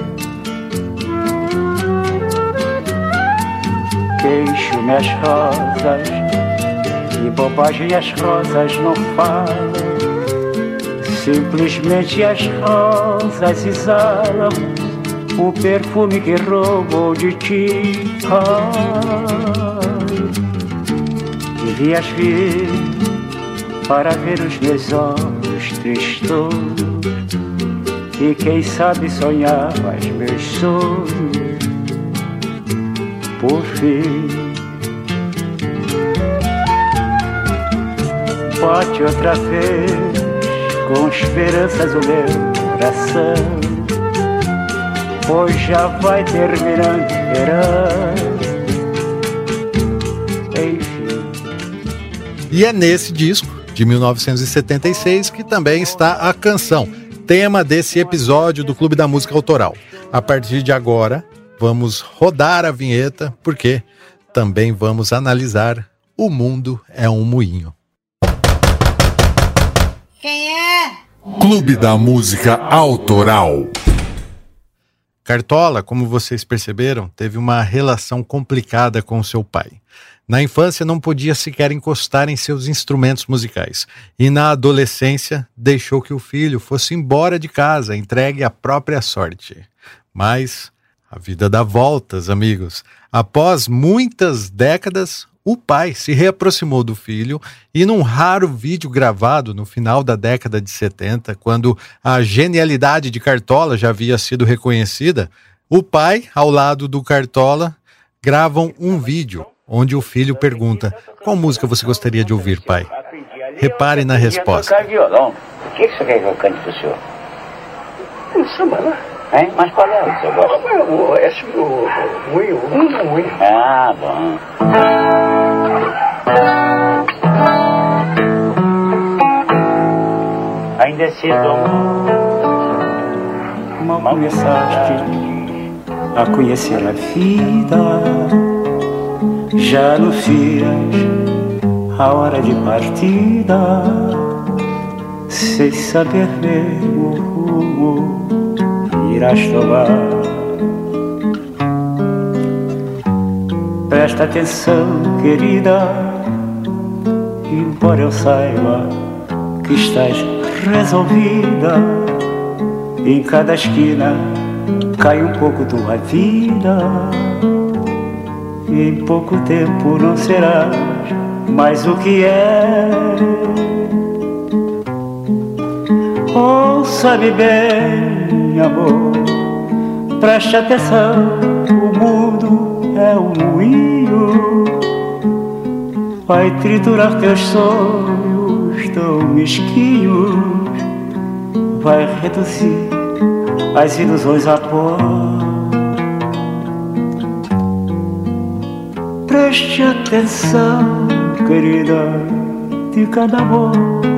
queixo minhas rosas e bobagem as rosas não falam. Simplesmente as rosas exalam o perfume que roubou de ti. Ai, devias vir para ver os meus olhos tristos e quem sabe sonhavas meus sonhos por fim. Bate outra vez com esperanças o meu coração, pois já vai terminando o verão. E é nesse disco, de 1976, que também está a canção, tema desse episódio do Clube da Música Autoral. A partir de agora, vamos rodar a vinheta, porque também vamos analisar O Mundo é um Moinho. Quem é? Clube da Música Autoral. Cartola, como vocês perceberam, teve uma relação complicada com seu pai. Na infância não podia sequer encostar em seus instrumentos musicais e na adolescência deixou que o filho fosse embora de casa, entregue à própria sorte. Mas a vida dá voltas, amigos. Após muitas décadas, o pai se reaproximou do filho e, num raro vídeo gravado no final da década de 70, quando a genialidade de Cartola já havia sido reconhecida, o pai, ao lado do Cartola, gravam um vídeo onde o filho pergunta: Qual música você gostaria de ouvir, pai? Repare na resposta. tocar violão. O que, você quer que eu cante pro senhor? Um samba, né? Hein? Mas qual é o que você gosta? O, esse, o, o, muito, muito, muito. Ah, bom. Ainda é cedo. Mal começaste a conhecer a vida, já no fias a hora de partida, sem saber mesmo o rumo irás tomar. Presta atenção, querida, embora eu saiba que estás resolvida. Em cada esquina cai um pouco tua vida. Em pouco tempo não serás mais o que é. Ouça-me bem, amor, preste atenção. O mundo é um moinho, vai triturar teus sonhos tão mesquinhos, vai reduzir as ilusões a pó. Preste atenção, querida, de cada amor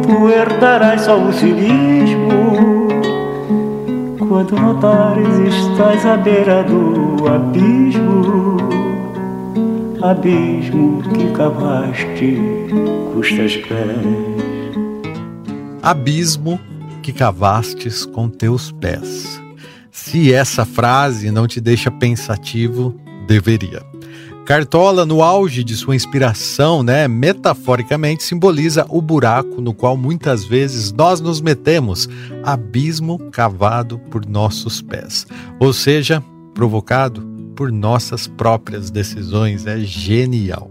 tu herdarás só o cinismo. Quando notares estás à beira do abismo, abismo que cavaste custas pés. Abismo que cavastes com teus pés. Se essa frase não te deixa pensativo, deveria. Cartola, no auge de sua inspiração, né, metaforicamente simboliza o buraco no qual muitas vezes nós nos metemos, abismo cavado por nossos pés, ou seja, provocado por nossas próprias decisões. É genial.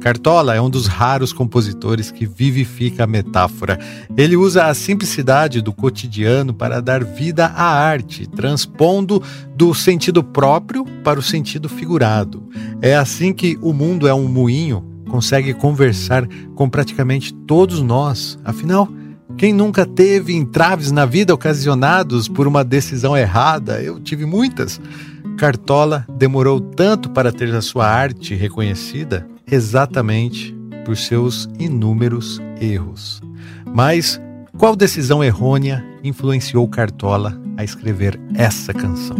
Cartola é um dos raros compositores que vivifica a metáfora. Ele usa a simplicidade do cotidiano para dar vida à arte, transpondo do sentido próprio para o sentido figurado. É assim que o mundo é um moinho, consegue conversar com praticamente todos nós. Afinal, quem nunca teve entraves na vida ocasionados por uma decisão errada? Eu tive muitas. Cartola demorou tanto para ter a sua arte reconhecida exatamente por seus inúmeros erros. Mas qual decisão errônea influenciou Cartola a escrever essa canção?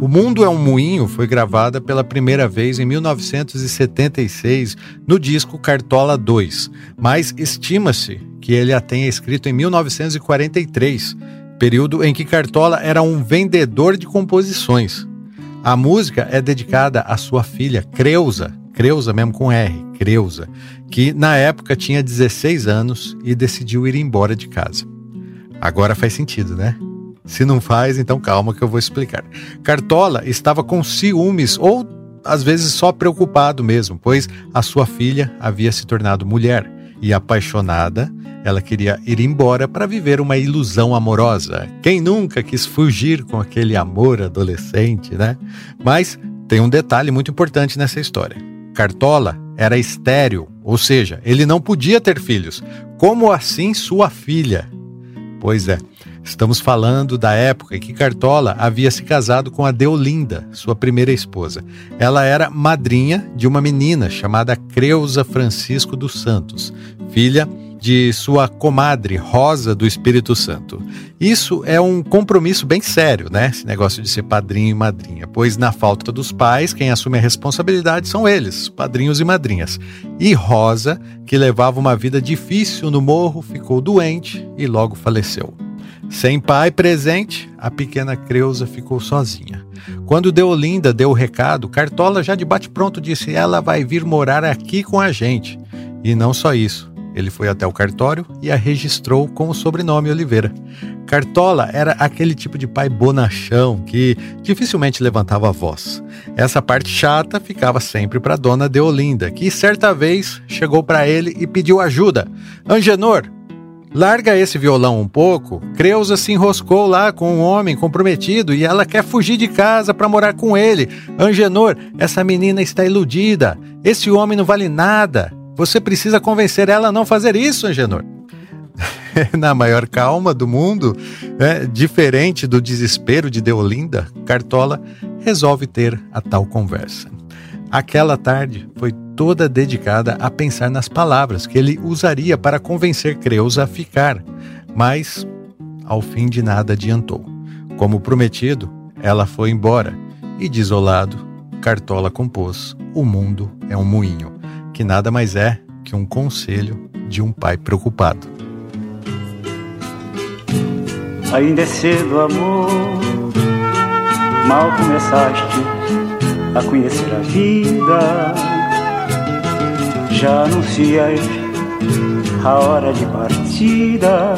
O Mundo é um Moinho foi gravada pela primeira vez em 1976 no disco Cartola 2, mas estima-se que ele a tenha escrito em 1943 período em que Cartola era um vendedor de composições. A música é dedicada à sua filha Creuza, Creuza mesmo com R, Creuza, que na época tinha 16 anos e decidiu ir embora de casa. Agora faz sentido, né? Se não faz, então calma que eu vou explicar. Cartola estava com ciúmes ou às vezes só preocupado mesmo, pois a sua filha havia se tornado mulher e apaixonada, ela queria ir embora para viver uma ilusão amorosa. Quem nunca quis fugir com aquele amor adolescente, né? Mas tem um detalhe muito importante nessa história. Cartola era estéril, ou seja, ele não podia ter filhos. Como assim sua filha? Pois é, estamos falando da época em que Cartola havia se casado com a Deolinda, sua primeira esposa. Ela era madrinha de uma menina chamada Creuza Francisco dos Santos, filha de sua comadre Rosa do Espírito Santo. Isso é um compromisso bem sério, né? Esse negócio de ser padrinho e madrinha, pois na falta dos pais, quem assume a responsabilidade são eles, padrinhos e madrinhas. E Rosa, que levava uma vida difícil no morro, ficou doente e logo faleceu. Sem pai presente, a pequena Creuza ficou sozinha. Quando Deolinda deu o recado, Cartola já de bate-pronto disse: Ela vai vir morar aqui com a gente. E não só isso, ele foi até o cartório e a registrou com o sobrenome Oliveira. Cartola era aquele tipo de pai bonachão que dificilmente levantava a voz. Essa parte chata ficava sempre para dona Deolinda, que certa vez chegou para ele e pediu ajuda. Angenor, larga esse violão um pouco. Creuza se enroscou lá com um homem comprometido e ela quer fugir de casa para morar com ele. Angenor, essa menina está iludida. Esse homem não vale nada. Você precisa convencer ela a não fazer isso, Angenor. *laughs* Na maior calma do mundo, é, diferente do desespero de Deolinda, Cartola resolve ter a tal conversa. Aquela tarde foi toda dedicada a pensar nas palavras que ele usaria para convencer Creusa a ficar, mas ao fim de nada adiantou. Como prometido, ela foi embora e, desolado, Cartola compôs O Mundo é um Moinho que nada mais é que um conselho de um pai preocupado. Ainda é cedo, amor, mal começaste a conhecer a vida, já anuncias a hora de partida,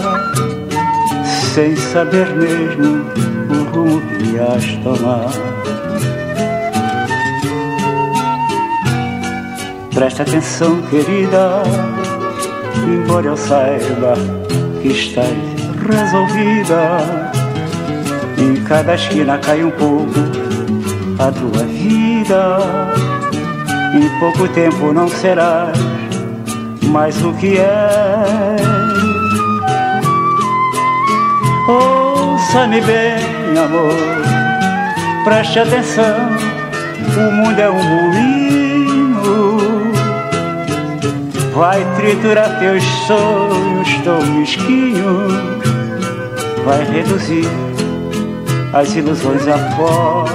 sem saber mesmo o rumo que ias tomar. Presta atenção, querida, embora eu saiba que estás resolvida. Em cada esquina cai um pouco a tua vida. Em pouco tempo não será mais o que é. Ouça-me bem, amor, preste atenção. O mundo é um moinho Vai triturar teus sonhos tão mesquinhos Vai reduzir as ilusões a pó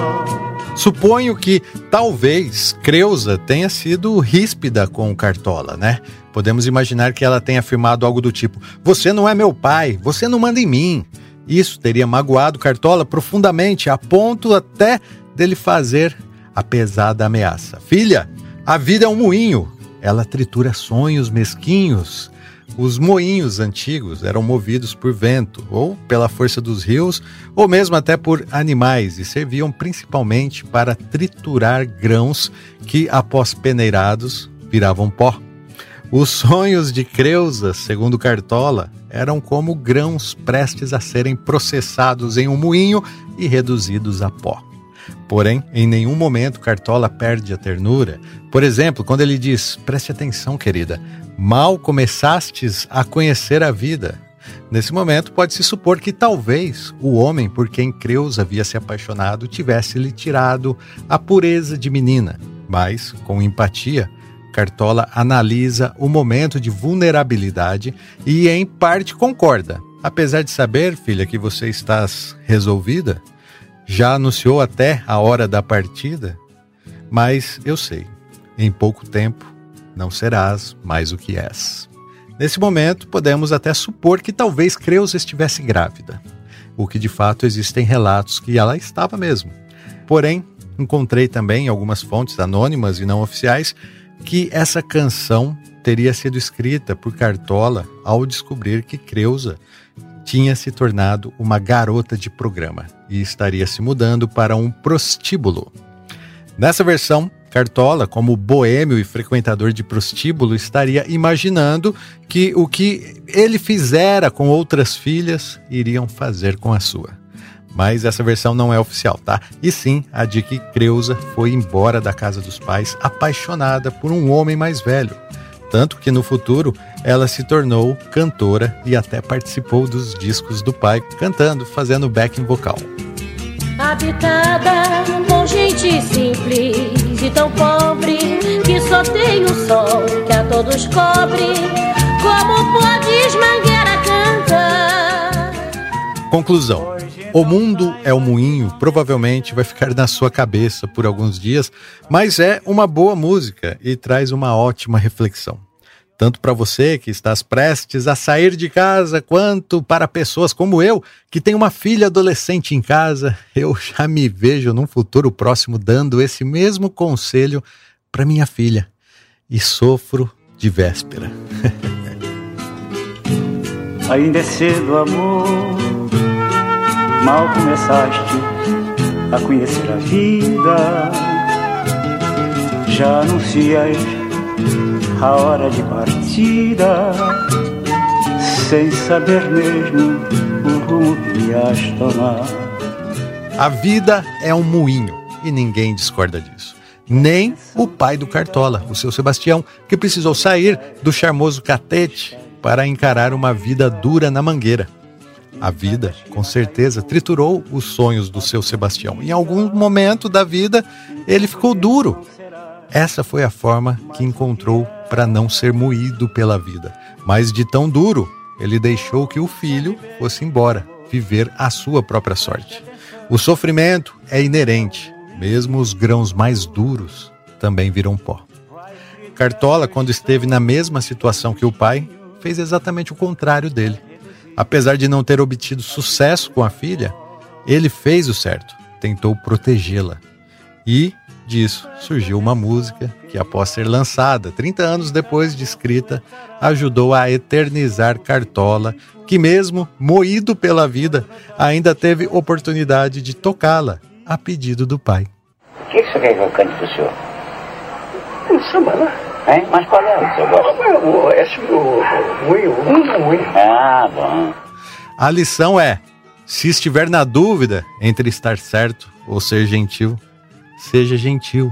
Suponho que talvez Creuza tenha sido ríspida com Cartola, né? Podemos imaginar que ela tenha afirmado algo do tipo: Você não é meu pai, você não manda em mim. Isso teria magoado Cartola profundamente, a ponto até dele fazer a pesada ameaça: Filha, a vida é um moinho, ela tritura sonhos mesquinhos. Os moinhos antigos eram movidos por vento, ou pela força dos rios, ou mesmo até por animais, e serviam principalmente para triturar grãos que, após peneirados, viravam pó. Os sonhos de Creusa, segundo Cartola, eram como grãos prestes a serem processados em um moinho e reduzidos a pó. Porém, em nenhum momento Cartola perde a ternura. Por exemplo, quando ele diz: Preste atenção, querida, mal começastes a conhecer a vida. Nesse momento, pode-se supor que talvez o homem por quem Creus havia se apaixonado tivesse lhe tirado a pureza de menina. Mas, com empatia, Cartola analisa o momento de vulnerabilidade e, em parte, concorda. Apesar de saber, filha, que você estás resolvida, já anunciou até a hora da partida, mas eu sei, em pouco tempo não serás mais o que és. Nesse momento, podemos até supor que talvez Creus estivesse grávida, o que de fato existem relatos que ela estava mesmo. Porém, encontrei também algumas fontes anônimas e não oficiais que essa canção teria sido escrita por Cartola ao descobrir que Creusa tinha se tornado uma garota de programa e estaria se mudando para um prostíbulo. Nessa versão, Cartola, como boêmio e frequentador de prostíbulo, estaria imaginando que o que ele fizera com outras filhas iriam fazer com a sua. Mas essa versão não é oficial, tá? E sim a de que Creusa foi embora da casa dos pais apaixonada por um homem mais velho. Tanto que no futuro ela se tornou cantora e até participou dos discos do pai, cantando, fazendo backing vocal. Habitada por gente simples e tão pobre que só tem o sol que a todos cobre. Como cantar? Conclusão. O mundo é o moinho, provavelmente vai ficar na sua cabeça por alguns dias, mas é uma boa música e traz uma ótima reflexão. Tanto para você que estás prestes a sair de casa, quanto para pessoas como eu, que tem uma filha adolescente em casa, eu já me vejo num futuro próximo dando esse mesmo conselho para minha filha. E sofro de véspera. *laughs* Ainda é cedo, amor Mal começaste a conhecer a vida, já anuncias a hora de partida, sem saber mesmo o rumo que ias tomar. A vida é um moinho e ninguém discorda disso. Nem o pai do Cartola, o seu Sebastião, que precisou sair do charmoso catete para encarar uma vida dura na mangueira. A vida, com certeza, triturou os sonhos do seu Sebastião. Em algum momento da vida, ele ficou duro. Essa foi a forma que encontrou para não ser moído pela vida. Mas de tão duro, ele deixou que o filho fosse embora, viver a sua própria sorte. O sofrimento é inerente, mesmo os grãos mais duros também viram pó. Cartola, quando esteve na mesma situação que o pai, fez exatamente o contrário dele Apesar de não ter obtido sucesso com a filha, ele fez o certo, tentou protegê-la. E disso surgiu uma música que, após ser lançada 30 anos depois de escrita, ajudou a eternizar Cartola, que, mesmo moído pela vida, ainda teve oportunidade de tocá-la a pedido do pai. O que, você quer que eu cante para o senhor? Um samba lá. Hein? Mas qual é o gosta? Esse o moinho. Ah, bom. A lição é: se estiver na dúvida entre estar certo ou ser gentil, seja gentil,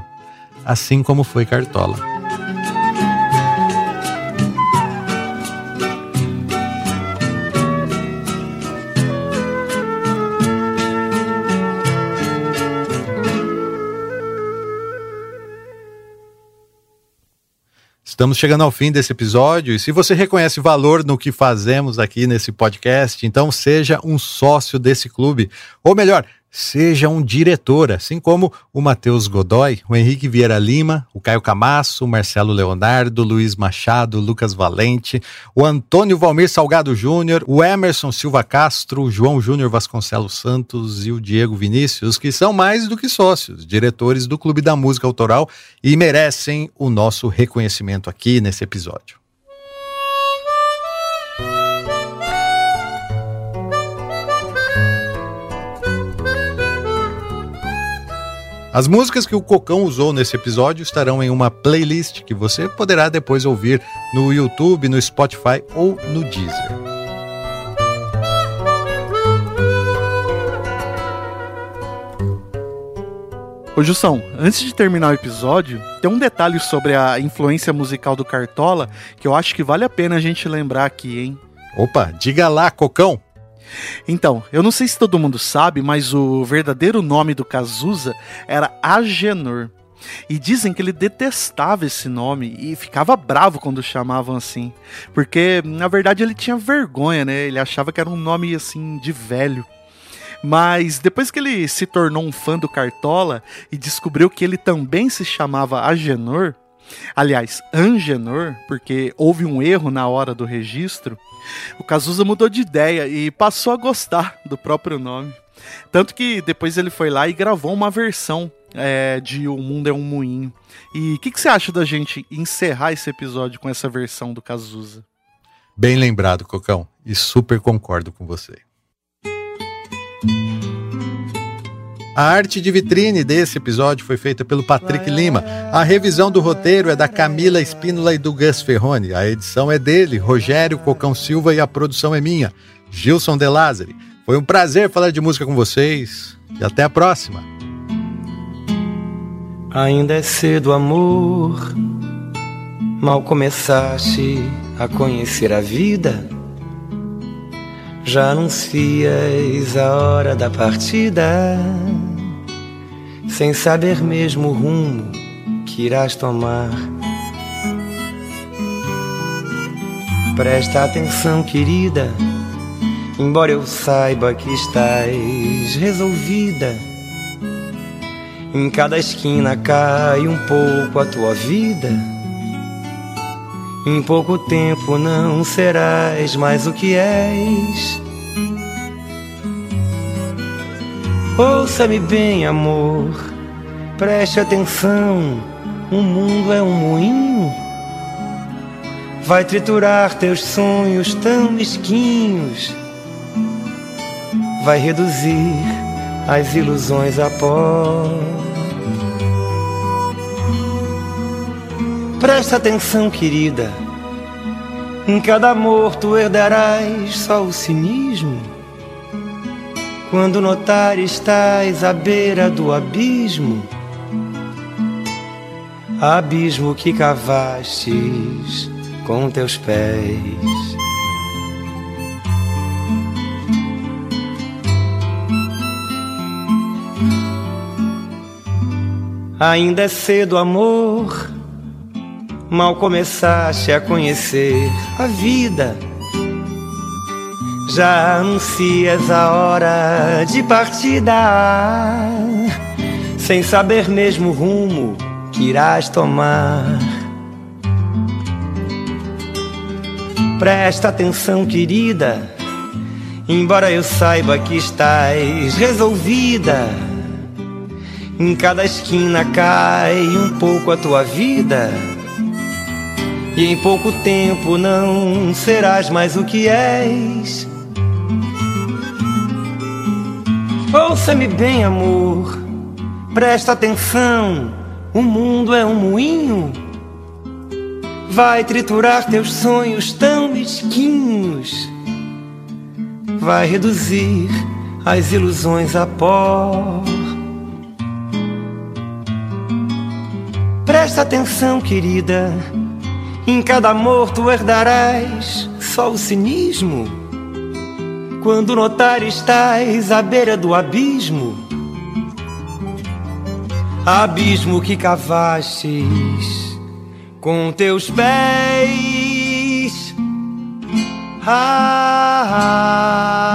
assim como foi Cartola. Estamos chegando ao fim desse episódio e se você reconhece valor no que fazemos aqui nesse podcast, então seja um sócio desse clube. Ou melhor, seja um diretor, assim como o Matheus Godoy, o Henrique Vieira Lima, o Caio Camasso, o Marcelo Leonardo, o Luiz Machado, o Lucas Valente, o Antônio Valmir Salgado Júnior, o Emerson Silva Castro, o João Júnior Vasconcelos Santos e o Diego Vinícius, que são mais do que sócios, diretores do Clube da Música Autoral e merecem o nosso reconhecimento aqui nesse episódio. As músicas que o Cocão usou nesse episódio estarão em uma playlist que você poderá depois ouvir no YouTube, no Spotify ou no Deezer. Ô Jussão, antes de terminar o episódio, tem um detalhe sobre a influência musical do Cartola que eu acho que vale a pena a gente lembrar aqui, hein? Opa, diga lá, Cocão! Então, eu não sei se todo mundo sabe, mas o verdadeiro nome do Cazuza era Agenor. E dizem que ele detestava esse nome e ficava bravo quando chamavam assim. Porque, na verdade, ele tinha vergonha, né? Ele achava que era um nome assim de velho. Mas depois que ele se tornou um fã do Cartola e descobriu que ele também se chamava Agenor, aliás, Angenor, porque houve um erro na hora do registro, o Cazuza mudou de ideia e passou a gostar do próprio nome. Tanto que depois ele foi lá e gravou uma versão é, de O Mundo é um Moinho. E o que, que, você acha da gente encerrar esse episódio com essa versão do Cazuza? Bem lembrado, Cocão, e super concordo com você. A arte de vitrine desse episódio foi feita pelo Patrick Lima. A revisão do roteiro é da Camila Espínola e do Gus Ferroni. A edição é dele, Rogério Cocão Silva, e a produção é minha, Gilson De Lázari. Foi um prazer falar de música com vocês e até a próxima. Ainda é cedo, amor. Mal começaste a conhecer a vida, já anuncias a hora da partida, sem saber mesmo o rumo que irás tomar. Presta atenção, querida, embora eu saiba que estás resolvida. Em cada esquina cai um pouco a tua vida. Em pouco tempo não serás mais o que és. Ouça-me bem, amor, preste atenção. O mundo é um moinho, vai triturar teus sonhos tão mesquinhos, vai reduzir as ilusões a pó. Presta atenção, querida. Em cada amor tu herdarás só o cinismo. Quando notar estás à beira do abismo, abismo que cavastes com teus pés. Ainda é cedo, amor Mal começaste a conhecer a vida, já anuncias a hora de partida, sem saber mesmo o rumo que irás tomar. Presta atenção, querida, embora eu saiba que estás resolvida. Em cada esquina cai um pouco a tua vida e em pouco tempo não serás mais o que és. Ouça-me bem, amor, presta atenção: o mundo é um moinho. Vai triturar teus sonhos tão mesquinhos, vai reduzir as ilusões a pó. Presta atenção, querida em cada amor tu herdarás só o cinismo. Quando notar estás à beira do abismo, abismo que cavastes com teus pés. Ah, ah,